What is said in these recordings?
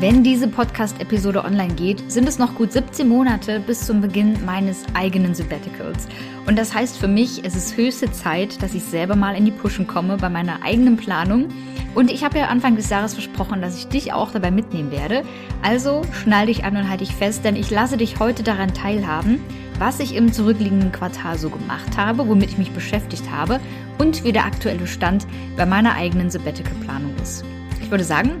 Wenn diese Podcast-Episode online geht, sind es noch gut 17 Monate bis zum Beginn meines eigenen Sabbaticals. Und das heißt für mich, es ist höchste Zeit, dass ich selber mal in die Pushen komme bei meiner eigenen Planung. Und ich habe ja Anfang des Jahres versprochen, dass ich dich auch dabei mitnehmen werde. Also schnall dich an und halte dich fest, denn ich lasse dich heute daran teilhaben, was ich im zurückliegenden Quartal so gemacht habe, womit ich mich beschäftigt habe und wie der aktuelle Stand bei meiner eigenen Sabbatical-Planung ist. Ich würde sagen,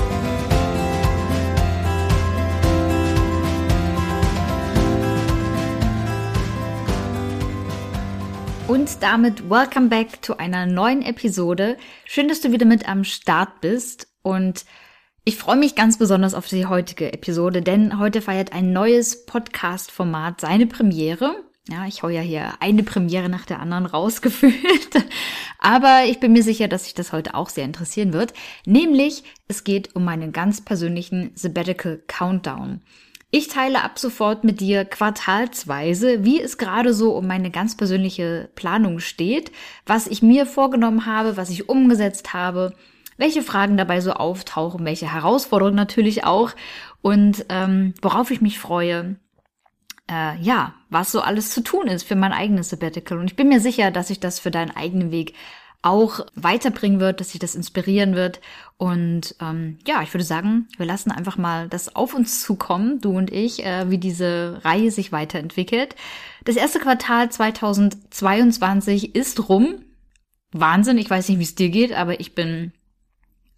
Und damit welcome back zu einer neuen Episode. Schön, dass du wieder mit am Start bist und ich freue mich ganz besonders auf die heutige Episode, denn heute feiert ein neues Podcast-Format seine Premiere. Ja, ich hau ja hier eine Premiere nach der anderen rausgefühlt. Aber ich bin mir sicher, dass sich das heute auch sehr interessieren wird. Nämlich, es geht um meinen ganz persönlichen Sabbatical Countdown. Ich teile ab sofort mit dir quartalsweise, wie es gerade so um meine ganz persönliche Planung steht, was ich mir vorgenommen habe, was ich umgesetzt habe, welche Fragen dabei so auftauchen, welche Herausforderungen natürlich auch und ähm, worauf ich mich freue. Äh, ja, was so alles zu tun ist für mein eigenes Sabbatical. Und ich bin mir sicher, dass ich das für deinen eigenen Weg auch weiterbringen wird, dass sich das inspirieren wird. Und ähm, ja, ich würde sagen, wir lassen einfach mal das auf uns zukommen, du und ich, äh, wie diese Reihe sich weiterentwickelt. Das erste Quartal 2022 ist rum. Wahnsinn, ich weiß nicht, wie es dir geht, aber ich bin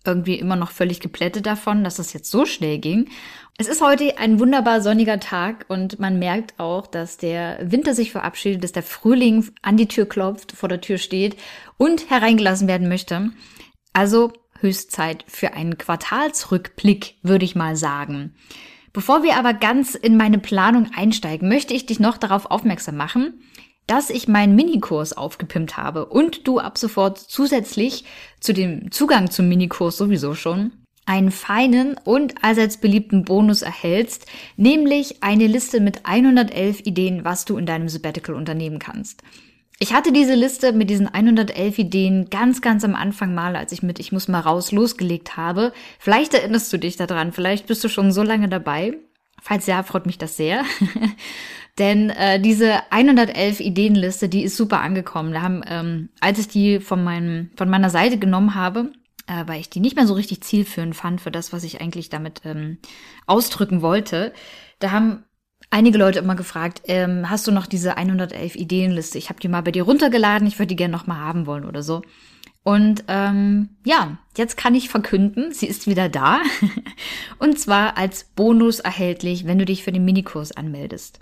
irgendwie immer noch völlig geplättet davon, dass das jetzt so schnell ging. Es ist heute ein wunderbar sonniger Tag und man merkt auch, dass der Winter sich verabschiedet, dass der Frühling an die Tür klopft, vor der Tür steht und hereingelassen werden möchte. Also Höchstzeit für einen Quartalsrückblick, würde ich mal sagen. Bevor wir aber ganz in meine Planung einsteigen, möchte ich dich noch darauf aufmerksam machen, dass ich meinen Minikurs aufgepimpt habe und du ab sofort zusätzlich zu dem Zugang zum Minikurs sowieso schon einen feinen und allseits beliebten Bonus erhältst, nämlich eine Liste mit 111 Ideen, was du in deinem Sabbatical unternehmen kannst. Ich hatte diese Liste mit diesen 111 Ideen ganz, ganz am Anfang mal, als ich mit Ich muss mal raus losgelegt habe. Vielleicht erinnerst du dich daran, vielleicht bist du schon so lange dabei. Falls ja, freut mich das sehr. Denn äh, diese 111 Ideenliste, die ist super angekommen. Da haben, ähm, als ich die von, meinem, von meiner Seite genommen habe, äh, weil ich die nicht mehr so richtig zielführend fand für das, was ich eigentlich damit ähm, ausdrücken wollte. Da haben einige Leute immer gefragt, ähm, hast du noch diese 111 Ideenliste? Ich habe die mal bei dir runtergeladen, ich würde die gerne noch mal haben wollen oder so. Und ähm, ja, jetzt kann ich verkünden, sie ist wieder da. Und zwar als Bonus erhältlich, wenn du dich für den Minikurs anmeldest.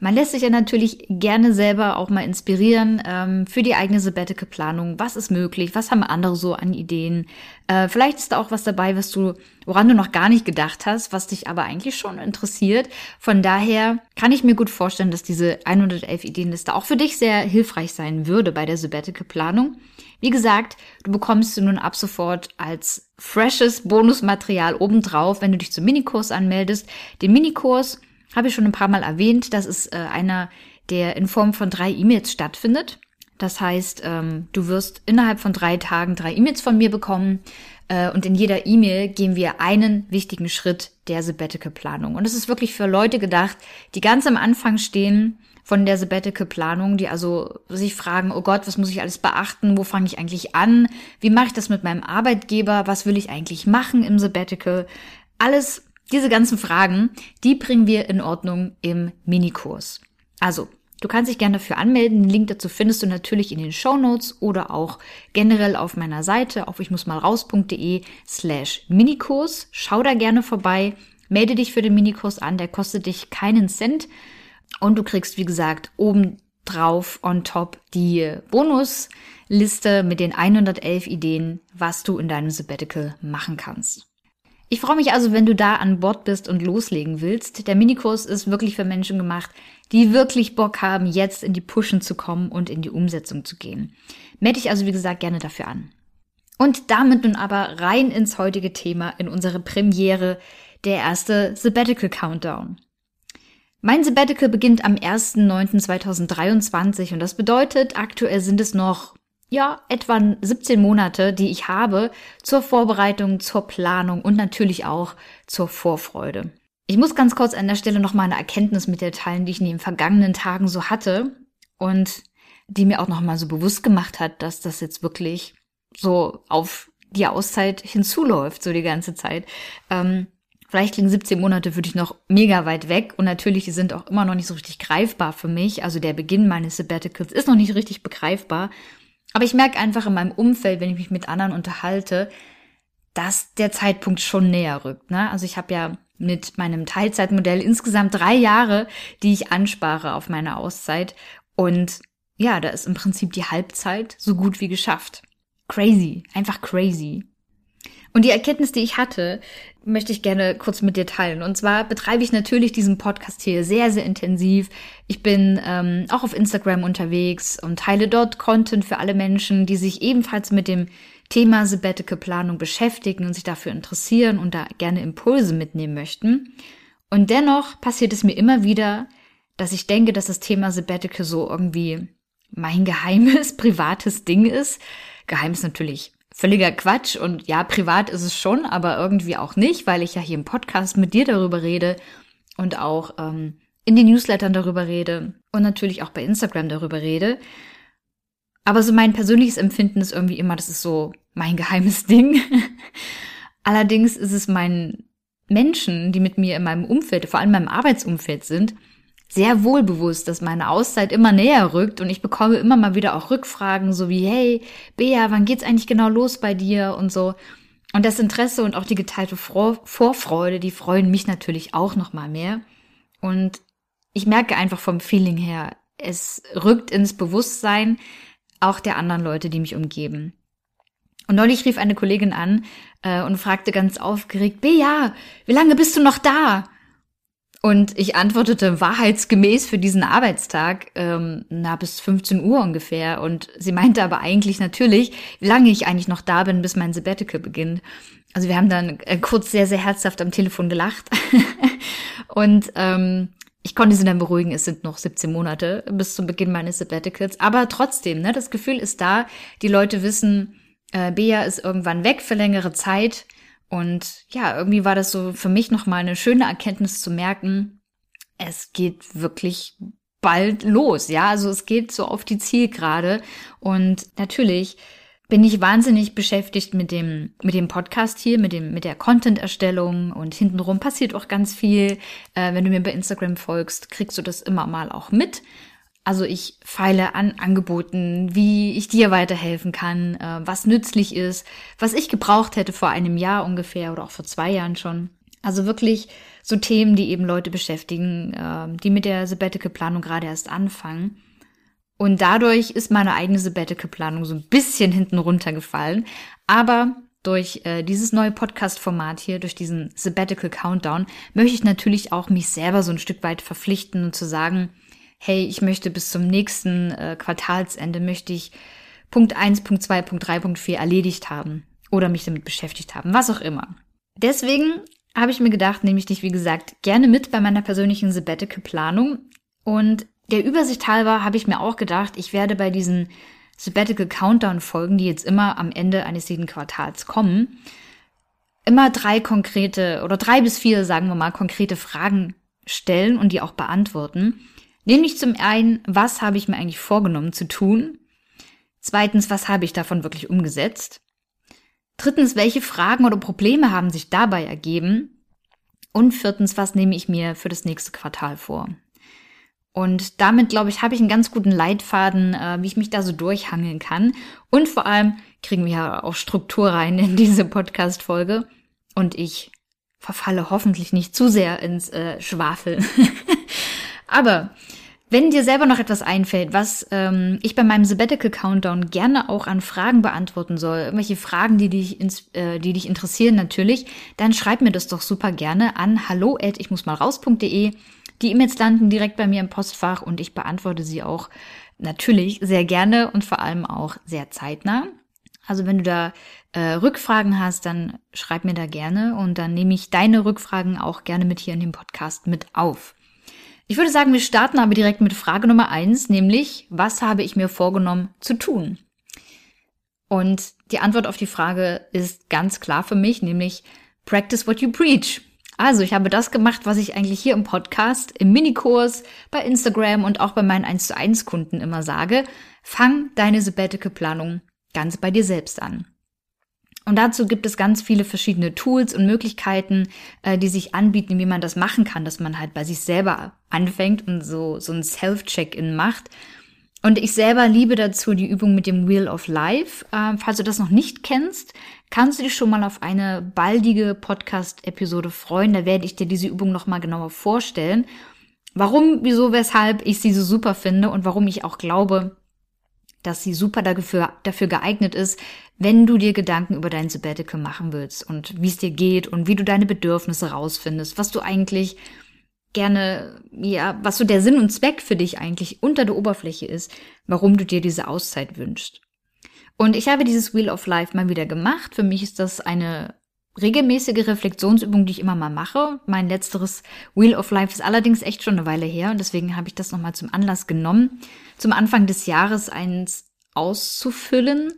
Man lässt sich ja natürlich gerne selber auch mal inspirieren ähm, für die eigene Sabbatical-Planung. Was ist möglich? Was haben andere so an Ideen? Äh, vielleicht ist da auch was dabei, was du, woran du noch gar nicht gedacht hast, was dich aber eigentlich schon interessiert. Von daher kann ich mir gut vorstellen, dass diese 111 Ideenliste auch für dich sehr hilfreich sein würde bei der Sabbatical-Planung. Wie gesagt, du bekommst sie nun ab sofort als freshes Bonusmaterial obendrauf, wenn du dich zum Minikurs anmeldest. Den Minikurs habe ich schon ein paar Mal erwähnt. Das ist äh, einer, der in Form von drei E-Mails stattfindet. Das heißt, ähm, du wirst innerhalb von drei Tagen drei E-Mails von mir bekommen. Äh, und in jeder E-Mail gehen wir einen wichtigen Schritt der Sabbatical-Planung. Und es ist wirklich für Leute gedacht, die ganz am Anfang stehen von der Sabbatical-Planung, die also sich fragen, oh Gott, was muss ich alles beachten? Wo fange ich eigentlich an? Wie mache ich das mit meinem Arbeitgeber? Was will ich eigentlich machen im Sabbatical? Alles diese ganzen Fragen, die bringen wir in Ordnung im Minikurs. Also, du kannst dich gerne dafür anmelden. Den Link dazu findest du natürlich in den Show Notes oder auch generell auf meiner Seite auf ich muss mal raus.de slash Minikurs. Schau da gerne vorbei. Melde dich für den Minikurs an. Der kostet dich keinen Cent. Und du kriegst, wie gesagt, oben drauf on top die Bonusliste mit den 111 Ideen, was du in deinem Sabbatical machen kannst. Ich freue mich also, wenn du da an Bord bist und loslegen willst. Der Minikurs ist wirklich für Menschen gemacht, die wirklich Bock haben, jetzt in die Pushen zu kommen und in die Umsetzung zu gehen. Melde dich also, wie gesagt, gerne dafür an. Und damit nun aber rein ins heutige Thema, in unsere Premiere, der erste Sabbatical Countdown. Mein Sabbatical beginnt am 1.9.2023 und das bedeutet, aktuell sind es noch, ja, etwa 17 Monate, die ich habe zur Vorbereitung, zur Planung und natürlich auch zur Vorfreude. Ich muss ganz kurz an der Stelle noch mal eine Erkenntnis mit dir teilen, die ich in den vergangenen Tagen so hatte und die mir auch noch mal so bewusst gemacht hat, dass das jetzt wirklich so auf die Auszeit hinzuläuft, so die ganze Zeit. Ähm, vielleicht klingen 17 Monate für dich noch mega weit weg und natürlich sind auch immer noch nicht so richtig greifbar für mich. Also der Beginn meines Sabbaticals ist noch nicht richtig begreifbar. Aber ich merke einfach in meinem Umfeld, wenn ich mich mit anderen unterhalte, dass der Zeitpunkt schon näher rückt. Ne? Also ich habe ja mit meinem Teilzeitmodell insgesamt drei Jahre, die ich anspare auf meine Auszeit. Und ja, da ist im Prinzip die Halbzeit so gut wie geschafft. Crazy, einfach crazy. Und die Erkenntnis, die ich hatte, möchte ich gerne kurz mit dir teilen. Und zwar betreibe ich natürlich diesen Podcast hier sehr, sehr intensiv. Ich bin ähm, auch auf Instagram unterwegs und teile dort Content für alle Menschen, die sich ebenfalls mit dem Thema Sabbatical Planung beschäftigen und sich dafür interessieren und da gerne Impulse mitnehmen möchten. Und dennoch passiert es mir immer wieder, dass ich denke, dass das Thema Sabbatical so irgendwie mein geheimes, privates Ding ist Geheim ist natürlich völliger Quatsch und ja, privat ist es schon, aber irgendwie auch nicht, weil ich ja hier im Podcast mit dir darüber rede und auch ähm, in den Newslettern darüber rede und natürlich auch bei Instagram darüber rede. Aber so mein persönliches Empfinden ist irgendwie immer, das ist so mein geheimes Ding. Allerdings ist es meinen Menschen, die mit mir in meinem Umfeld, vor allem in meinem Arbeitsumfeld sind, sehr wohlbewusst, dass meine Auszeit immer näher rückt und ich bekomme immer mal wieder auch Rückfragen, so wie, hey, Bea, wann geht's eigentlich genau los bei dir und so. Und das Interesse und auch die geteilte Vorfreude, die freuen mich natürlich auch noch mal mehr. Und ich merke einfach vom Feeling her, es rückt ins Bewusstsein auch der anderen Leute, die mich umgeben. Und neulich rief eine Kollegin an äh, und fragte ganz aufgeregt, Bea, wie lange bist du noch da? Und ich antwortete wahrheitsgemäß für diesen Arbeitstag, ähm, na, bis 15 Uhr ungefähr. Und sie meinte aber eigentlich natürlich, wie lange ich eigentlich noch da bin, bis mein Sabbatical beginnt. Also wir haben dann äh, kurz sehr, sehr herzhaft am Telefon gelacht. und ähm, ich konnte sie dann beruhigen, es sind noch 17 Monate bis zum Beginn meines Sabbaticals. Aber trotzdem, ne, das Gefühl ist da, die Leute wissen, äh, Bea ist irgendwann weg für längere Zeit und ja, irgendwie war das so für mich nochmal eine schöne Erkenntnis zu merken, es geht wirklich bald los, ja, also es geht so auf die Zielgerade und natürlich bin ich wahnsinnig beschäftigt mit dem mit dem Podcast hier, mit dem mit der Content-Erstellung und hintenrum passiert auch ganz viel. Äh, wenn du mir bei Instagram folgst, kriegst du das immer mal auch mit. Also ich feile an Angeboten, wie ich dir weiterhelfen kann, äh, was nützlich ist, was ich gebraucht hätte vor einem Jahr ungefähr oder auch vor zwei Jahren schon. Also wirklich so Themen, die eben Leute beschäftigen, äh, die mit der Sabbatical-Planung gerade erst anfangen. Und dadurch ist meine eigene Sabbatical-Planung so ein bisschen hinten runtergefallen. Aber durch äh, dieses neue Podcast-Format hier, durch diesen Sabbatical Countdown, möchte ich natürlich auch mich selber so ein Stück weit verpflichten und zu sagen, hey, ich möchte bis zum nächsten äh, Quartalsende, möchte ich Punkt 1, Punkt 2, Punkt 3, Punkt 4 erledigt haben oder mich damit beschäftigt haben, was auch immer. Deswegen habe ich mir gedacht, nehme ich dich, wie gesagt, gerne mit bei meiner persönlichen Sabbatical-Planung. Und der Übersicht halber habe ich mir auch gedacht, ich werde bei diesen Sabbatical Countdown-Folgen, die jetzt immer am Ende eines jeden Quartals kommen, immer drei konkrete oder drei bis vier, sagen wir mal, konkrete Fragen stellen und die auch beantworten. Nämlich zum einen, was habe ich mir eigentlich vorgenommen zu tun? Zweitens, was habe ich davon wirklich umgesetzt? Drittens, welche Fragen oder Probleme haben sich dabei ergeben? Und viertens, was nehme ich mir für das nächste Quartal vor? Und damit, glaube ich, habe ich einen ganz guten Leitfaden, äh, wie ich mich da so durchhangeln kann. Und vor allem kriegen wir ja auch Struktur rein in diese Podcast-Folge. Und ich verfalle hoffentlich nicht zu sehr ins äh, Schwafeln. Aber Wenn dir selber noch etwas einfällt, was ähm, ich bei meinem Sabbatical Countdown gerne auch an Fragen beantworten soll, irgendwelche Fragen, die dich, ins, äh, die dich interessieren natürlich, dann schreib mir das doch super gerne an hallo at ich muss mal raus.de. Die E-Mails landen direkt bei mir im Postfach und ich beantworte sie auch natürlich sehr gerne und vor allem auch sehr zeitnah. Also wenn du da äh, Rückfragen hast, dann schreib mir da gerne und dann nehme ich deine Rückfragen auch gerne mit hier in dem Podcast mit auf. Ich würde sagen, wir starten aber direkt mit Frage Nummer eins, nämlich, was habe ich mir vorgenommen zu tun? Und die Antwort auf die Frage ist ganz klar für mich, nämlich practice what you preach. Also, ich habe das gemacht, was ich eigentlich hier im Podcast, im Minikurs, bei Instagram und auch bei meinen 1 zu 1 Kunden immer sage. Fang deine Sabbatical-Planung ganz bei dir selbst an. Und dazu gibt es ganz viele verschiedene Tools und Möglichkeiten, äh, die sich anbieten, wie man das machen kann, dass man halt bei sich selber anfängt und so, so ein Self-Check-In macht. Und ich selber liebe dazu die Übung mit dem Wheel of Life. Äh, falls du das noch nicht kennst, kannst du dich schon mal auf eine baldige Podcast-Episode freuen. Da werde ich dir diese Übung nochmal genauer vorstellen. Warum, wieso, weshalb ich sie so super finde und warum ich auch glaube, dass sie super dafür, dafür geeignet ist, wenn du dir Gedanken über dein Sabbatical machen willst und wie es dir geht und wie du deine Bedürfnisse rausfindest, was du eigentlich gerne, ja, was so der Sinn und Zweck für dich eigentlich unter der Oberfläche ist, warum du dir diese Auszeit wünschst. Und ich habe dieses Wheel of Life mal wieder gemacht. Für mich ist das eine regelmäßige Reflexionsübung, die ich immer mal mache. Mein letzteres Wheel of Life ist allerdings echt schon eine Weile her und deswegen habe ich das nochmal zum Anlass genommen, zum Anfang des Jahres eins auszufüllen.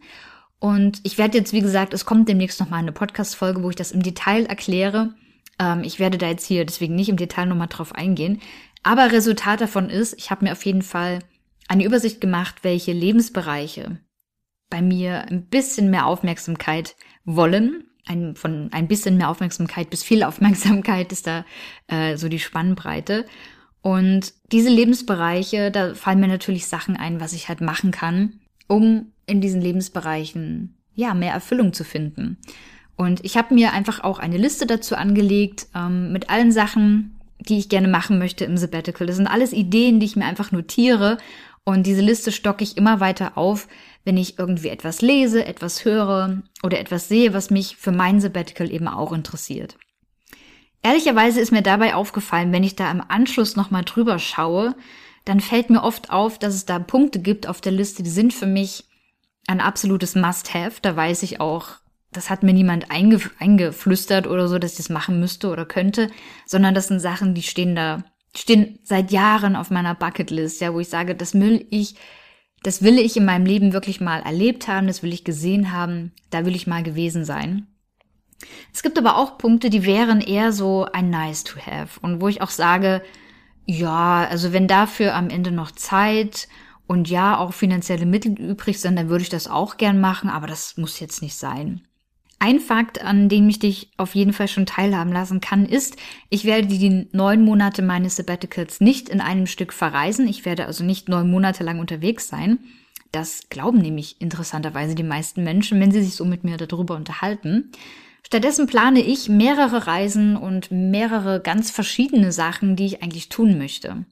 Und ich werde jetzt, wie gesagt, es kommt demnächst nochmal eine Podcast-Folge, wo ich das im Detail erkläre. Ähm, ich werde da jetzt hier deswegen nicht im Detail nochmal drauf eingehen. Aber Resultat davon ist, ich habe mir auf jeden Fall eine Übersicht gemacht, welche Lebensbereiche bei mir ein bisschen mehr Aufmerksamkeit wollen ein, von ein bisschen mehr Aufmerksamkeit bis viel Aufmerksamkeit ist da äh, so die Spannbreite. Und diese Lebensbereiche, da fallen mir natürlich Sachen ein, was ich halt machen kann, um in diesen Lebensbereichen ja mehr Erfüllung zu finden. Und ich habe mir einfach auch eine Liste dazu angelegt ähm, mit allen Sachen, die ich gerne machen möchte im Sabbatical. Das sind alles Ideen, die ich mir einfach notiere und diese Liste stocke ich immer weiter auf, wenn ich irgendwie etwas lese, etwas höre oder etwas sehe, was mich für mein Sabbatical eben auch interessiert. Ehrlicherweise ist mir dabei aufgefallen, wenn ich da im Anschluss nochmal drüber schaue, dann fällt mir oft auf, dass es da Punkte gibt auf der Liste, die sind für mich ein absolutes Must-Have. Da weiß ich auch, das hat mir niemand eingef eingeflüstert oder so, dass ich das machen müsste oder könnte, sondern das sind Sachen, die stehen da, stehen seit Jahren auf meiner Bucketlist, ja, wo ich sage, das will ich das will ich in meinem Leben wirklich mal erlebt haben, das will ich gesehen haben, da will ich mal gewesen sein. Es gibt aber auch Punkte, die wären eher so ein nice to have und wo ich auch sage, ja, also wenn dafür am Ende noch Zeit und ja auch finanzielle Mittel übrig sind, dann würde ich das auch gern machen, aber das muss jetzt nicht sein. Ein Fakt, an dem ich dich auf jeden Fall schon teilhaben lassen kann, ist, ich werde die neun Monate meines Sabbaticals nicht in einem Stück verreisen. Ich werde also nicht neun Monate lang unterwegs sein. Das glauben nämlich interessanterweise die meisten Menschen, wenn sie sich so mit mir darüber unterhalten. Stattdessen plane ich mehrere Reisen und mehrere ganz verschiedene Sachen, die ich eigentlich tun möchte.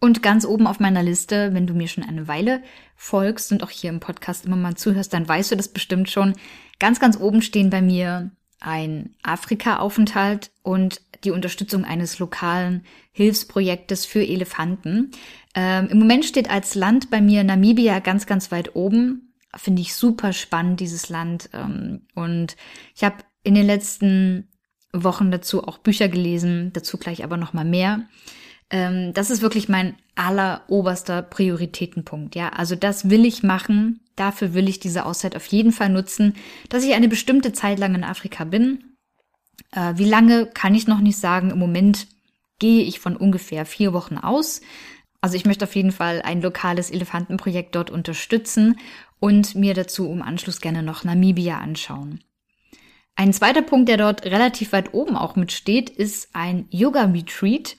Und ganz oben auf meiner Liste, wenn du mir schon eine Weile folgst und auch hier im Podcast immer mal zuhörst, dann weißt du das bestimmt schon. Ganz, ganz oben stehen bei mir ein Afrika-Aufenthalt und die Unterstützung eines lokalen Hilfsprojektes für Elefanten. Ähm, Im Moment steht als Land bei mir Namibia ganz, ganz weit oben. Finde ich super spannend, dieses Land. Ähm, und ich habe in den letzten Wochen dazu auch Bücher gelesen, dazu gleich aber noch mal mehr. Ähm, das ist wirklich mein alleroberster Prioritätenpunkt. Ja, also das will ich machen. Dafür will ich diese Auszeit auf jeden Fall nutzen, dass ich eine bestimmte Zeit lang in Afrika bin. Äh, wie lange kann ich noch nicht sagen. Im Moment gehe ich von ungefähr vier Wochen aus. Also ich möchte auf jeden Fall ein lokales Elefantenprojekt dort unterstützen und mir dazu im Anschluss gerne noch Namibia anschauen. Ein zweiter Punkt, der dort relativ weit oben auch mitsteht, ist ein Yoga-Retreat.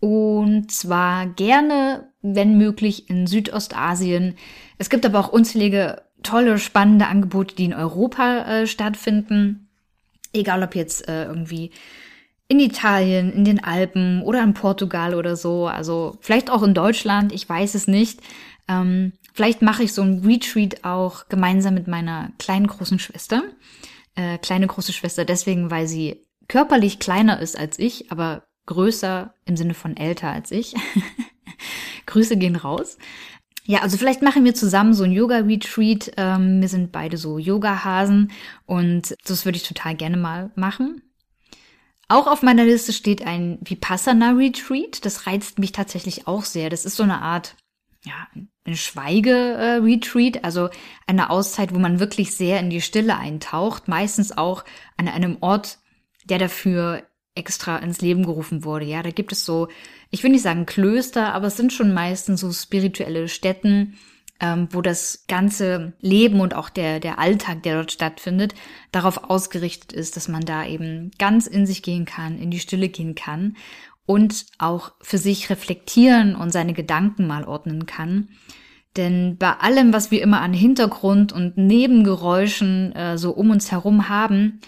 Und zwar gerne, wenn möglich, in Südostasien. Es gibt aber auch unzählige tolle, spannende Angebote, die in Europa äh, stattfinden. Egal ob jetzt äh, irgendwie in Italien, in den Alpen oder in Portugal oder so. Also vielleicht auch in Deutschland, ich weiß es nicht. Ähm, vielleicht mache ich so ein Retreat auch gemeinsam mit meiner kleinen großen Schwester. Äh, kleine große Schwester deswegen, weil sie körperlich kleiner ist als ich, aber größer im Sinne von älter als ich. Grüße gehen raus. Ja, also vielleicht machen wir zusammen so ein Yoga-Retreat. Ähm, wir sind beide so Yoga-Hasen und das würde ich total gerne mal machen. Auch auf meiner Liste steht ein Vipassana Retreat. Das reizt mich tatsächlich auch sehr. Das ist so eine Art, ja, ein Schweige-Retreat, also eine Auszeit, wo man wirklich sehr in die Stille eintaucht. Meistens auch an einem Ort, der dafür extra ins Leben gerufen wurde. Ja, da gibt es so, ich will nicht sagen Klöster, aber es sind schon meistens so spirituelle Stätten, ähm, wo das ganze Leben und auch der, der Alltag, der dort stattfindet, darauf ausgerichtet ist, dass man da eben ganz in sich gehen kann, in die Stille gehen kann und auch für sich reflektieren und seine Gedanken mal ordnen kann. Denn bei allem, was wir immer an Hintergrund und Nebengeräuschen äh, so um uns herum haben,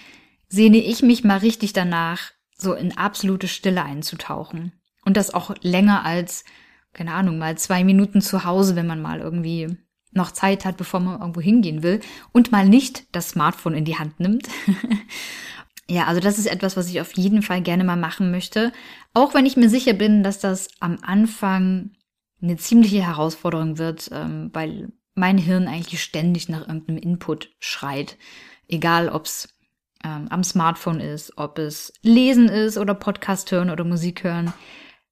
sehne ich mich mal richtig danach, so in absolute Stille einzutauchen. Und das auch länger als keine Ahnung, mal zwei Minuten zu Hause, wenn man mal irgendwie noch Zeit hat, bevor man irgendwo hingehen will und mal nicht das Smartphone in die Hand nimmt. ja, also das ist etwas, was ich auf jeden Fall gerne mal machen möchte. Auch wenn ich mir sicher bin, dass das am Anfang eine ziemliche Herausforderung wird, ähm, weil mein Hirn eigentlich ständig nach irgendeinem Input schreit. Egal, ob es ähm, am Smartphone ist, ob es Lesen ist oder Podcast hören oder Musik hören.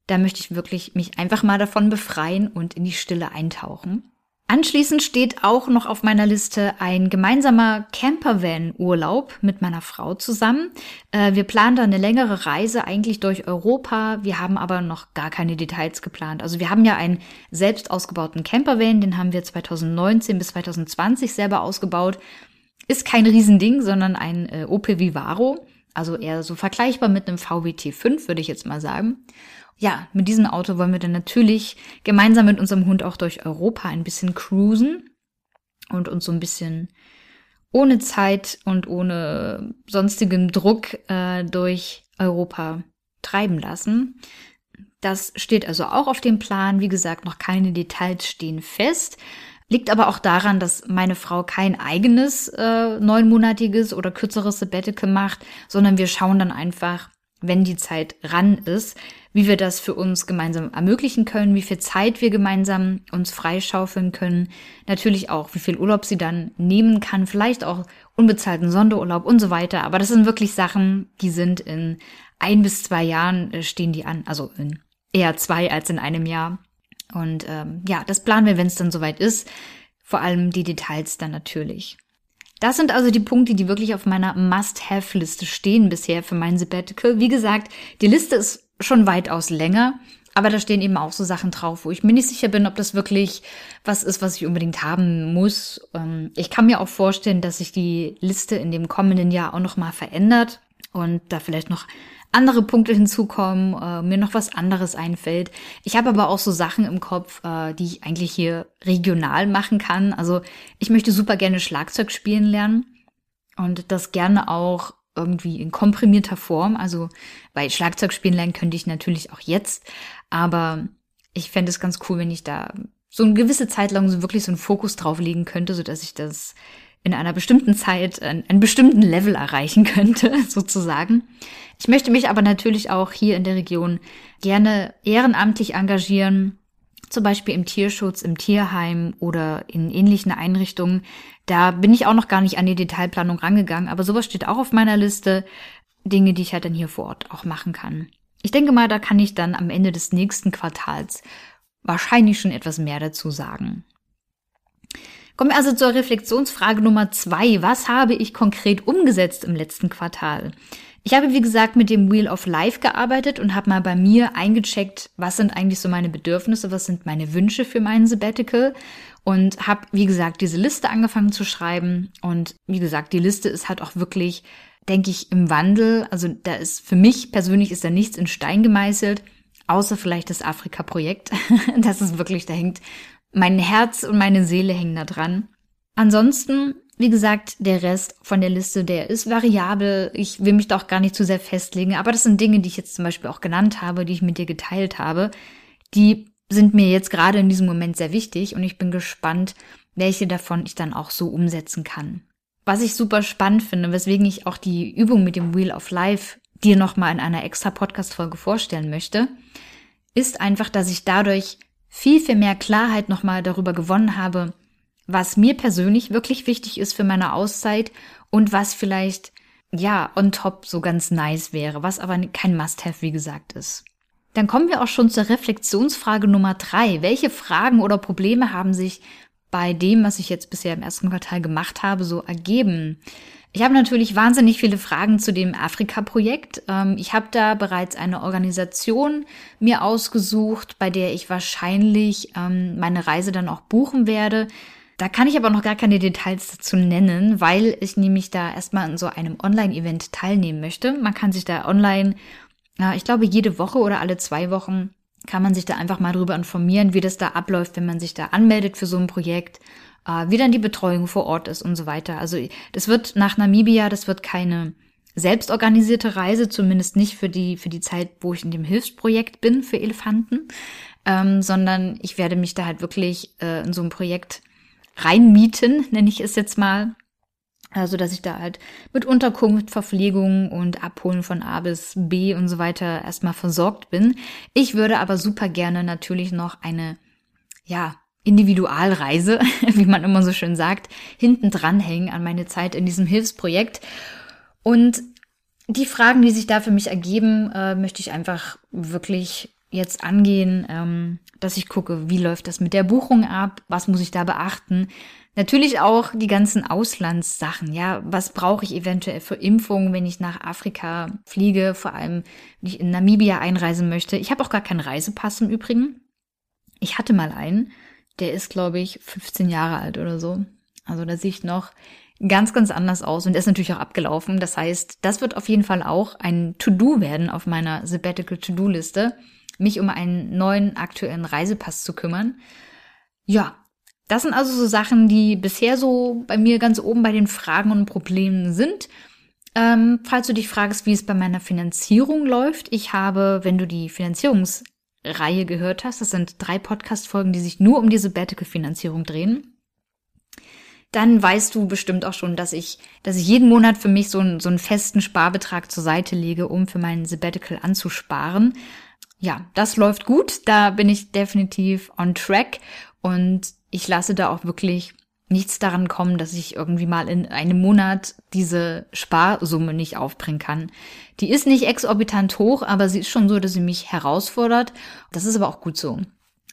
Da möchte ich wirklich mich einfach mal davon befreien und in die Stille eintauchen. Anschließend steht auch noch auf meiner Liste ein gemeinsamer Campervan-Urlaub mit meiner Frau zusammen. Äh, wir planen da eine längere Reise eigentlich durch Europa. Wir haben aber noch gar keine Details geplant. Also wir haben ja einen selbst ausgebauten Campervan, den haben wir 2019 bis 2020 selber ausgebaut. Ist kein Riesending, sondern ein äh, Opel Vivaro. Also eher so vergleichbar mit einem VW T5, würde ich jetzt mal sagen ja, mit diesem Auto wollen wir dann natürlich gemeinsam mit unserem Hund auch durch Europa ein bisschen cruisen und uns so ein bisschen ohne Zeit und ohne sonstigem Druck äh, durch Europa treiben lassen. Das steht also auch auf dem Plan. Wie gesagt, noch keine Details stehen fest. Liegt aber auch daran, dass meine Frau kein eigenes äh, neunmonatiges oder kürzeres Sabbatical macht, sondern wir schauen dann einfach, wenn die Zeit ran ist, wie wir das für uns gemeinsam ermöglichen können, wie viel Zeit wir gemeinsam uns freischaufeln können, natürlich auch, wie viel Urlaub sie dann nehmen kann, vielleicht auch unbezahlten Sonderurlaub und so weiter. Aber das sind wirklich Sachen, die sind in ein bis zwei Jahren äh, stehen die an, also in eher zwei als in einem Jahr. Und ähm, ja, das planen wir, wenn es dann soweit ist. Vor allem die Details dann natürlich. Das sind also die Punkte, die wirklich auf meiner Must-Have-Liste stehen bisher für mein Sabbatical. Wie gesagt, die Liste ist schon weitaus länger, aber da stehen eben auch so Sachen drauf, wo ich mir nicht sicher bin, ob das wirklich was ist, was ich unbedingt haben muss. Ähm, ich kann mir auch vorstellen, dass sich die Liste in dem kommenden Jahr auch noch mal verändert und da vielleicht noch andere Punkte hinzukommen, äh, mir noch was anderes einfällt. Ich habe aber auch so Sachen im Kopf, äh, die ich eigentlich hier regional machen kann. Also ich möchte super gerne Schlagzeug spielen lernen und das gerne auch irgendwie in komprimierter Form. Also bei Schlagzeug spielen lernen könnte ich natürlich auch jetzt, aber ich fände es ganz cool, wenn ich da so eine gewisse Zeit lang so wirklich so einen Fokus drauf legen könnte, so dass ich das in einer bestimmten Zeit einen, bestimmten Level erreichen könnte, sozusagen. Ich möchte mich aber natürlich auch hier in der Region gerne ehrenamtlich engagieren, zum Beispiel im Tierschutz, im Tierheim oder in ähnlichen Einrichtungen. Da bin ich auch noch gar nicht an die Detailplanung rangegangen, aber sowas steht auch auf meiner Liste. Dinge, die ich halt dann hier vor Ort auch machen kann. Ich denke mal, da kann ich dann am Ende des nächsten Quartals wahrscheinlich schon etwas mehr dazu sagen. Kommen wir also zur Reflexionsfrage Nummer zwei. Was habe ich konkret umgesetzt im letzten Quartal? Ich habe, wie gesagt, mit dem Wheel of Life gearbeitet und habe mal bei mir eingecheckt, was sind eigentlich so meine Bedürfnisse, was sind meine Wünsche für meinen Sabbatical und habe, wie gesagt, diese Liste angefangen zu schreiben. Und wie gesagt, die Liste ist halt auch wirklich, denke ich, im Wandel. Also da ist für mich persönlich ist da nichts in Stein gemeißelt, außer vielleicht das Afrika-Projekt. das ist wirklich, da hängt mein Herz und meine Seele hängen da dran. Ansonsten wie gesagt, der Rest von der Liste, der ist variabel. Ich will mich da auch gar nicht zu sehr festlegen. Aber das sind Dinge, die ich jetzt zum Beispiel auch genannt habe, die ich mit dir geteilt habe. Die sind mir jetzt gerade in diesem Moment sehr wichtig und ich bin gespannt, welche davon ich dann auch so umsetzen kann. Was ich super spannend finde, weswegen ich auch die Übung mit dem Wheel of Life dir nochmal in einer extra Podcast-Folge vorstellen möchte, ist einfach, dass ich dadurch viel, viel mehr Klarheit nochmal darüber gewonnen habe, was mir persönlich wirklich wichtig ist für meine Auszeit und was vielleicht, ja, on top so ganz nice wäre, was aber kein Must-Have, wie gesagt, ist. Dann kommen wir auch schon zur Reflexionsfrage Nummer drei. Welche Fragen oder Probleme haben sich bei dem, was ich jetzt bisher im ersten Quartal gemacht habe, so ergeben? Ich habe natürlich wahnsinnig viele Fragen zu dem Afrika-Projekt. Ähm, ich habe da bereits eine Organisation mir ausgesucht, bei der ich wahrscheinlich ähm, meine Reise dann auch buchen werde. Da kann ich aber noch gar keine Details dazu nennen, weil ich nämlich da erstmal an so einem Online-Event teilnehmen möchte. Man kann sich da online, ich glaube, jede Woche oder alle zwei Wochen kann man sich da einfach mal drüber informieren, wie das da abläuft, wenn man sich da anmeldet für so ein Projekt, wie dann die Betreuung vor Ort ist und so weiter. Also das wird nach Namibia, das wird keine selbstorganisierte Reise, zumindest nicht für die, für die Zeit, wo ich in dem Hilfsprojekt bin für Elefanten, ähm, sondern ich werde mich da halt wirklich äh, in so ein Projekt reinmieten, nenne ich es jetzt mal. Also, dass ich da halt mit Unterkunft, Verpflegung und Abholen von A bis B und so weiter erstmal versorgt bin. Ich würde aber super gerne natürlich noch eine, ja, Individualreise, wie man immer so schön sagt, hinten dranhängen an meine Zeit in diesem Hilfsprojekt. Und die Fragen, die sich da für mich ergeben, äh, möchte ich einfach wirklich jetzt angehen, ähm, dass ich gucke, wie läuft das mit der Buchung ab, was muss ich da beachten. Natürlich auch die ganzen Auslandssachen, ja, was brauche ich eventuell für Impfungen, wenn ich nach Afrika fliege, vor allem wenn ich in Namibia einreisen möchte. Ich habe auch gar keinen Reisepass im Übrigen. Ich hatte mal einen, der ist, glaube ich, 15 Jahre alt oder so. Also da ich noch ganz, ganz anders aus und der ist natürlich auch abgelaufen. Das heißt, das wird auf jeden Fall auch ein To-Do werden auf meiner Sabbatical To-Do-Liste mich um einen neuen aktuellen Reisepass zu kümmern. Ja, das sind also so Sachen, die bisher so bei mir ganz oben bei den Fragen und Problemen sind. Ähm, falls du dich fragst, wie es bei meiner Finanzierung läuft, ich habe, wenn du die Finanzierungsreihe gehört hast, das sind drei Podcast-Folgen, die sich nur um diese Sabbatical-Finanzierung drehen, dann weißt du bestimmt auch schon, dass ich, dass ich jeden Monat für mich so einen, so einen festen Sparbetrag zur Seite lege, um für meinen Sabbatical anzusparen. Ja, das läuft gut. Da bin ich definitiv on track. Und ich lasse da auch wirklich nichts daran kommen, dass ich irgendwie mal in einem Monat diese Sparsumme nicht aufbringen kann. Die ist nicht exorbitant hoch, aber sie ist schon so, dass sie mich herausfordert. Das ist aber auch gut so.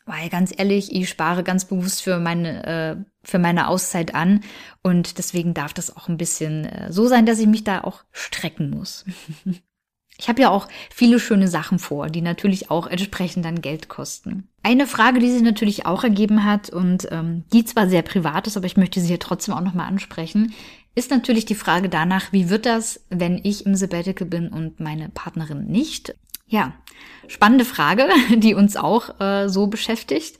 Weil ganz ehrlich, ich spare ganz bewusst für meine, äh, für meine Auszeit an und deswegen darf das auch ein bisschen äh, so sein, dass ich mich da auch strecken muss. Ich habe ja auch viele schöne Sachen vor, die natürlich auch entsprechend dann Geld kosten. Eine Frage, die sich natürlich auch ergeben hat und ähm, die zwar sehr privat ist, aber ich möchte sie hier trotzdem auch nochmal ansprechen, ist natürlich die Frage danach, wie wird das, wenn ich im Sabbatical bin und meine Partnerin nicht? Ja, spannende Frage, die uns auch äh, so beschäftigt.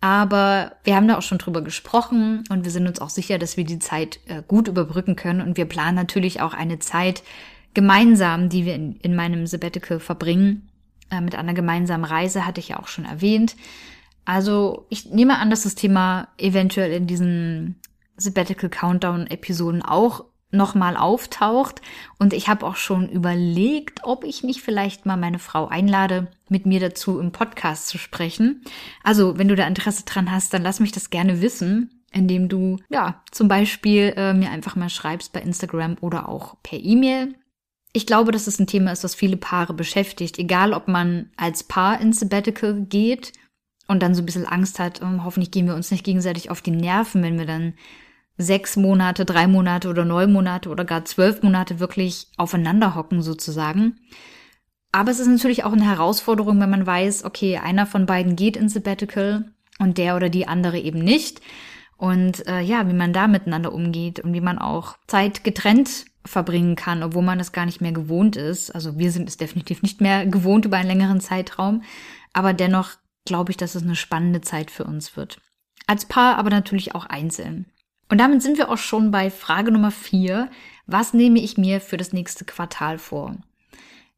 Aber wir haben da auch schon drüber gesprochen und wir sind uns auch sicher, dass wir die Zeit äh, gut überbrücken können. Und wir planen natürlich auch eine Zeit, gemeinsam, die wir in, in meinem Sabbatical verbringen. Äh, mit einer gemeinsamen Reise hatte ich ja auch schon erwähnt. Also ich nehme an, dass das Thema eventuell in diesen Sabbatical Countdown Episoden auch nochmal auftaucht. Und ich habe auch schon überlegt, ob ich nicht vielleicht mal meine Frau einlade, mit mir dazu im Podcast zu sprechen. Also, wenn du da Interesse dran hast, dann lass mich das gerne wissen, indem du, ja, zum Beispiel äh, mir einfach mal schreibst bei Instagram oder auch per E-Mail. Ich glaube, dass es ein Thema ist, das viele Paare beschäftigt, egal ob man als Paar ins Sabbatical geht und dann so ein bisschen Angst hat, oh, hoffentlich gehen wir uns nicht gegenseitig auf die Nerven, wenn wir dann sechs Monate, drei Monate oder neun Monate oder gar zwölf Monate wirklich aufeinander hocken sozusagen. Aber es ist natürlich auch eine Herausforderung, wenn man weiß, okay, einer von beiden geht ins Sabbatical und der oder die andere eben nicht. Und äh, ja, wie man da miteinander umgeht und wie man auch Zeit getrennt verbringen kann, obwohl man das gar nicht mehr gewohnt ist. Also wir sind es definitiv nicht mehr gewohnt über einen längeren Zeitraum. Aber dennoch glaube ich, dass es eine spannende Zeit für uns wird. Als Paar, aber natürlich auch einzeln. Und damit sind wir auch schon bei Frage Nummer vier. Was nehme ich mir für das nächste Quartal vor?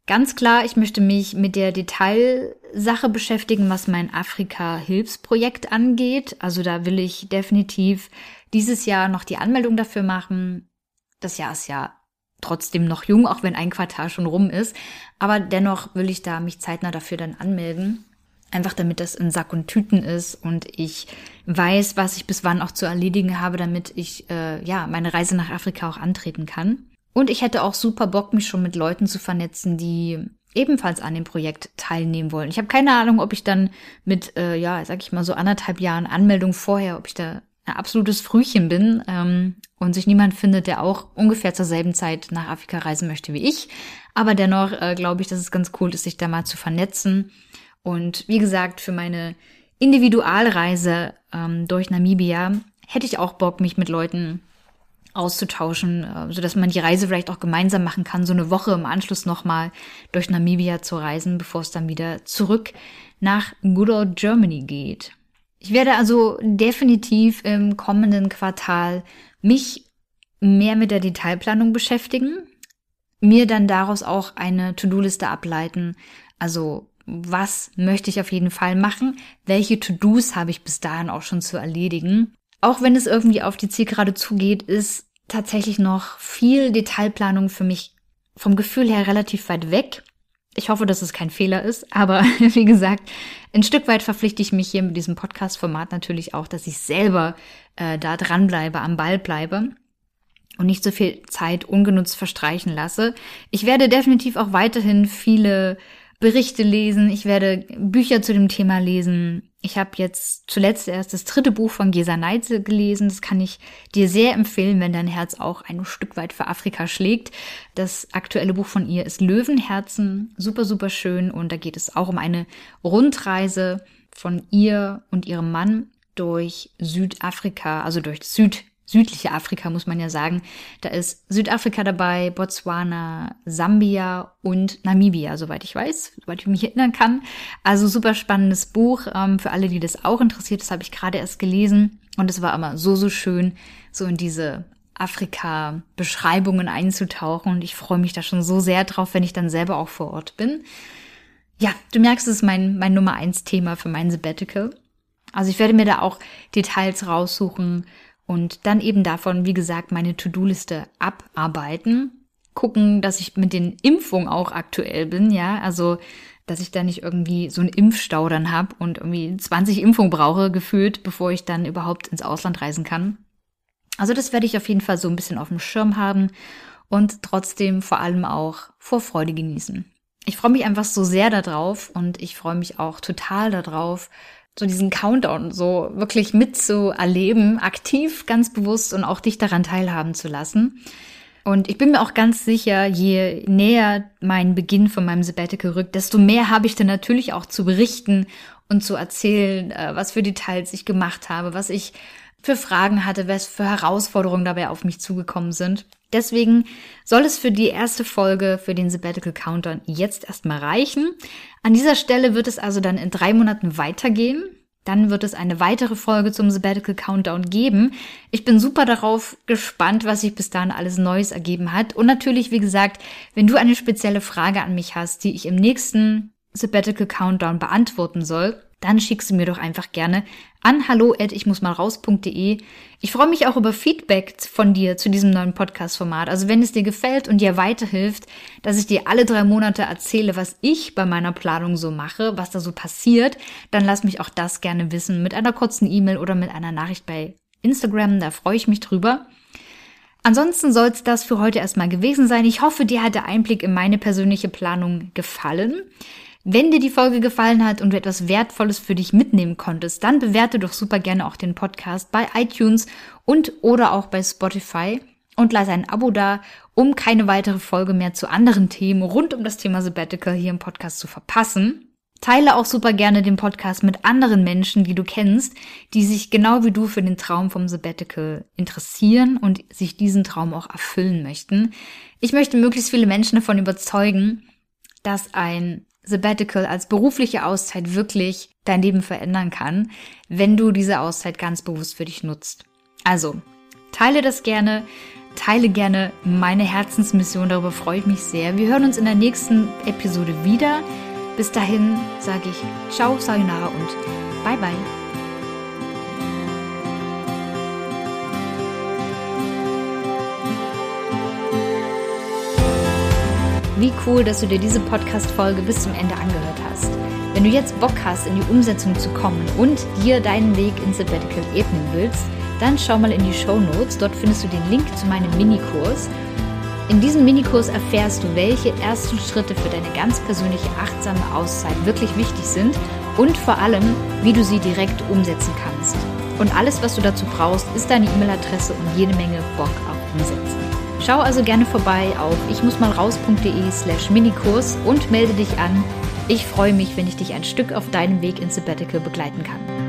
Ganz klar, ich möchte mich mit der Detailsache beschäftigen, was mein Afrika-Hilfsprojekt angeht. Also da will ich definitiv dieses Jahr noch die Anmeldung dafür machen. Das Jahr ist ja trotzdem noch jung, auch wenn ein Quartal schon rum ist. Aber dennoch will ich da mich zeitnah dafür dann anmelden. Einfach damit das in Sack und Tüten ist und ich weiß, was ich bis wann auch zu erledigen habe, damit ich äh, ja meine Reise nach Afrika auch antreten kann. Und ich hätte auch super Bock, mich schon mit Leuten zu vernetzen, die ebenfalls an dem Projekt teilnehmen wollen. Ich habe keine Ahnung, ob ich dann mit, äh, ja, sag ich mal so anderthalb Jahren Anmeldung vorher, ob ich da ein absolutes Frühchen bin ähm, und sich niemand findet, der auch ungefähr zur selben Zeit nach Afrika reisen möchte wie ich. Aber dennoch äh, glaube ich, dass es ganz cool ist, sich da mal zu vernetzen. Und wie gesagt, für meine Individualreise ähm, durch Namibia hätte ich auch Bock, mich mit Leuten auszutauschen, äh, so dass man die Reise vielleicht auch gemeinsam machen kann, so eine Woche im Anschluss nochmal durch Namibia zu reisen, bevor es dann wieder zurück nach Good Old Germany geht. Ich werde also definitiv im kommenden Quartal mich mehr mit der Detailplanung beschäftigen, mir dann daraus auch eine To-Do-Liste ableiten, also was möchte ich auf jeden Fall machen, welche To-Dos habe ich bis dahin auch schon zu erledigen? Auch wenn es irgendwie auf die Zielgerade zugeht, ist tatsächlich noch viel Detailplanung für mich vom Gefühl her relativ weit weg. Ich hoffe, dass es kein Fehler ist, aber wie gesagt, ein Stück weit verpflichte ich mich hier mit diesem Podcast-Format natürlich auch, dass ich selber äh, da dranbleibe, am Ball bleibe und nicht so viel Zeit ungenutzt verstreichen lasse. Ich werde definitiv auch weiterhin viele Berichte lesen, ich werde Bücher zu dem Thema lesen. Ich habe jetzt zuletzt erst das dritte Buch von Gesa Neitze gelesen. Das kann ich dir sehr empfehlen, wenn dein Herz auch ein Stück weit für Afrika schlägt. Das aktuelle Buch von ihr ist Löwenherzen. Super, super schön. Und da geht es auch um eine Rundreise von ihr und ihrem Mann durch Südafrika, also durch Süd südliche Afrika, muss man ja sagen. Da ist Südafrika dabei, Botswana, Sambia und Namibia, soweit ich weiß, soweit ich mich erinnern kann. Also super spannendes Buch ähm, für alle, die das auch interessiert. Das habe ich gerade erst gelesen und es war immer so, so schön, so in diese Afrika-Beschreibungen einzutauchen. Und ich freue mich da schon so sehr drauf, wenn ich dann selber auch vor Ort bin. Ja, du merkst, es ist mein, mein Nummer eins Thema für mein Sabbatical. Also ich werde mir da auch Details raussuchen und dann eben davon, wie gesagt, meine To-Do-Liste abarbeiten. Gucken, dass ich mit den Impfungen auch aktuell bin, ja. Also, dass ich da nicht irgendwie so einen Impfstau dann habe und irgendwie 20 Impfungen brauche, gefühlt, bevor ich dann überhaupt ins Ausland reisen kann. Also, das werde ich auf jeden Fall so ein bisschen auf dem Schirm haben und trotzdem vor allem auch vor Freude genießen. Ich freue mich einfach so sehr darauf und ich freue mich auch total darauf, so diesen Countdown so wirklich mitzuerleben, aktiv, ganz bewusst und auch dich daran teilhaben zu lassen. Und ich bin mir auch ganz sicher, je näher mein Beginn von meinem Sabbatical rückt, desto mehr habe ich dann natürlich auch zu berichten und zu erzählen, äh, was für Details ich gemacht habe, was ich für Fragen hatte, was für Herausforderungen dabei auf mich zugekommen sind. Deswegen soll es für die erste Folge für den Sabbatical Countdown jetzt erstmal reichen. An dieser Stelle wird es also dann in drei Monaten weitergehen. Dann wird es eine weitere Folge zum Sabbatical Countdown geben. Ich bin super darauf gespannt, was sich bis dahin alles Neues ergeben hat. Und natürlich, wie gesagt, wenn du eine spezielle Frage an mich hast, die ich im nächsten Sabbatical Countdown beantworten soll, dann schickst du mir doch einfach gerne an hallo at ich muss mal raus.de. Ich freue mich auch über Feedback von dir zu diesem neuen Podcast-Format. Also wenn es dir gefällt und dir weiterhilft, dass ich dir alle drei Monate erzähle, was ich bei meiner Planung so mache, was da so passiert, dann lass mich auch das gerne wissen mit einer kurzen E-Mail oder mit einer Nachricht bei Instagram. Da freue ich mich drüber. Ansonsten soll es das für heute erstmal gewesen sein. Ich hoffe, dir hat der Einblick in meine persönliche Planung gefallen. Wenn dir die Folge gefallen hat und du etwas Wertvolles für dich mitnehmen konntest, dann bewerte doch super gerne auch den Podcast bei iTunes und oder auch bei Spotify und lass ein Abo da, um keine weitere Folge mehr zu anderen Themen rund um das Thema Sabbatical hier im Podcast zu verpassen. Teile auch super gerne den Podcast mit anderen Menschen, die du kennst, die sich genau wie du für den Traum vom Sabbatical interessieren und sich diesen Traum auch erfüllen möchten. Ich möchte möglichst viele Menschen davon überzeugen, dass ein Sabbatical als berufliche Auszeit wirklich dein Leben verändern kann, wenn du diese Auszeit ganz bewusst für dich nutzt. Also, Teile das gerne, teile gerne meine Herzensmission, darüber freue ich mich sehr. Wir hören uns in der nächsten Episode wieder. Bis dahin sage ich Ciao, Sayonara und Bye Bye. Wie cool, dass du dir diese Podcast-Folge bis zum Ende angehört hast. Wenn du jetzt Bock hast, in die Umsetzung zu kommen und dir deinen Weg ins Sabbatical ebnen willst, dann schau mal in die Show Notes. Dort findest du den Link zu meinem Minikurs. In diesem Minikurs erfährst du, welche ersten Schritte für deine ganz persönliche achtsame Auszeit wirklich wichtig sind und vor allem, wie du sie direkt umsetzen kannst. Und alles, was du dazu brauchst, ist deine E-Mail-Adresse und jede Menge Bock auf Umsetzen. Schau also gerne vorbei auf ichmussmalraus.de slash Minikurs und melde dich an. Ich freue mich, wenn ich dich ein Stück auf deinem Weg ins Sabbatical begleiten kann.